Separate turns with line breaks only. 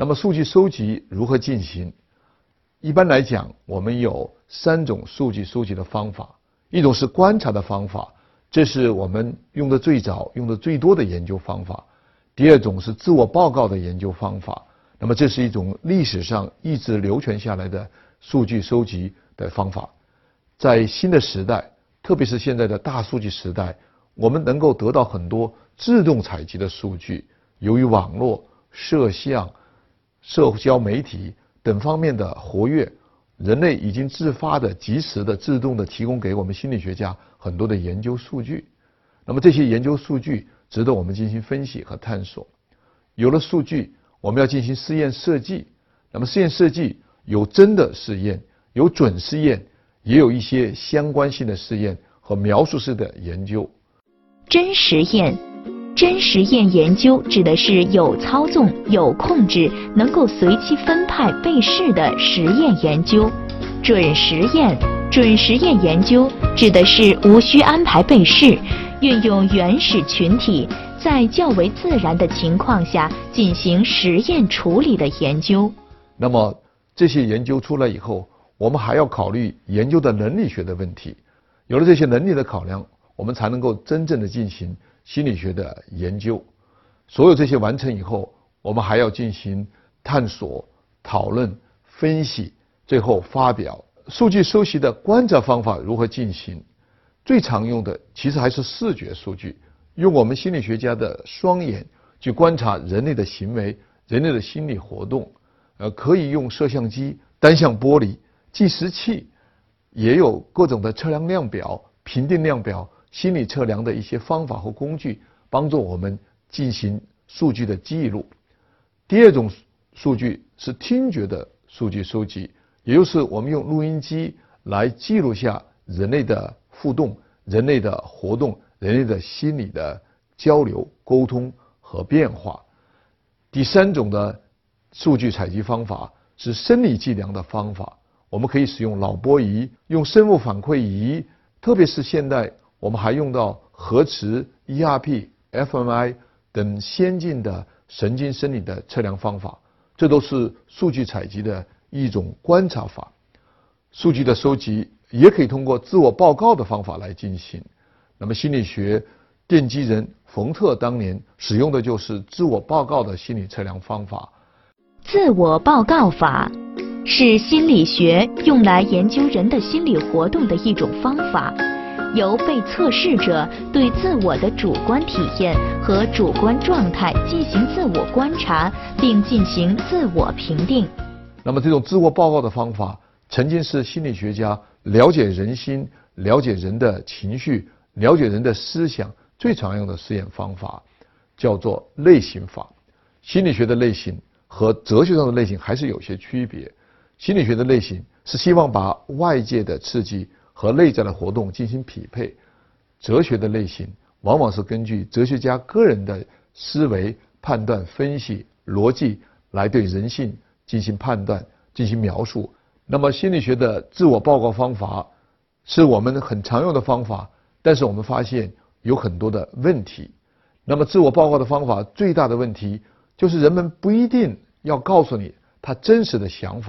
那么数据收集如何进行？一般来讲，我们有三种数据收集的方法。一种是观察的方法，这是我们用的最早、用的最多的研究方法。第二种是自我报告的研究方法，那么这是一种历史上一直流传下来的数据收集的方法。在新的时代，特别是现在的大数据时代，我们能够得到很多自动采集的数据。由于网络、摄像、社交媒体等方面的活跃。人类已经自发的、及时的、自动的提供给我们心理学家很多的研究数据。那么这些研究数据值得我们进行分析和探索。有了数据，我们要进行试验设计。那么试验设计有真的试验，有准试验，也有一些相关性的试验和描述式的研究。
真实验。真实验研究指的是有操纵、有控制、能够随机分派被试的实验研究。准实验、准实验研究指的是无需安排被试，运用原始群体，在较为自然的情况下进行实验处理的研究。
那么这些研究出来以后，我们还要考虑研究的能力学的问题。有了这些能力的考量，我们才能够真正的进行。心理学的研究，所有这些完成以后，我们还要进行探索、讨论、分析，最后发表。数据收集的观察方法如何进行？最常用的其实还是视觉数据，用我们心理学家的双眼去观察人类的行为、人类的心理活动。呃，可以用摄像机、单向玻璃、计时器，也有各种的测量量表、评定量表。心理测量的一些方法和工具，帮助我们进行数据的记录。第二种数据是听觉的数据收集，也就是我们用录音机来记录下人类的互动、人类的活动、人类的心理的交流、沟通和变化。第三种的数据采集方法是生理计量的方法，我们可以使用脑波仪、用生物反馈仪，特别是现代。我们还用到核磁、ERP、fMRI 等先进的神经生理的测量方法，这都是数据采集的一种观察法。数据的收集也可以通过自我报告的方法来进行。那么心理学奠基人冯特当年使用的就是自我报告的心理测量方法。
自我报告法是心理学用来研究人的心理活动的一种方法。由被测试者对自我的主观体验和主观状态进行自我观察，并进行自我评定。
那么，这种自我报告的方法，曾经是心理学家了解人心、了解人的情绪、了解人的思想最常用的试验方法，叫做类型法。心理学的类型和哲学上的类型还是有些区别。心理学的类型是希望把外界的刺激。和内在的活动进行匹配，哲学的类型往往是根据哲学家个人的思维、判断、分析、逻辑来对人性进行判断、进行描述。那么心理学的自我报告方法是我们很常用的方法，但是我们发现有很多的问题。那么自我报告的方法最大的问题就是人们不一定要告诉你他真实的想法。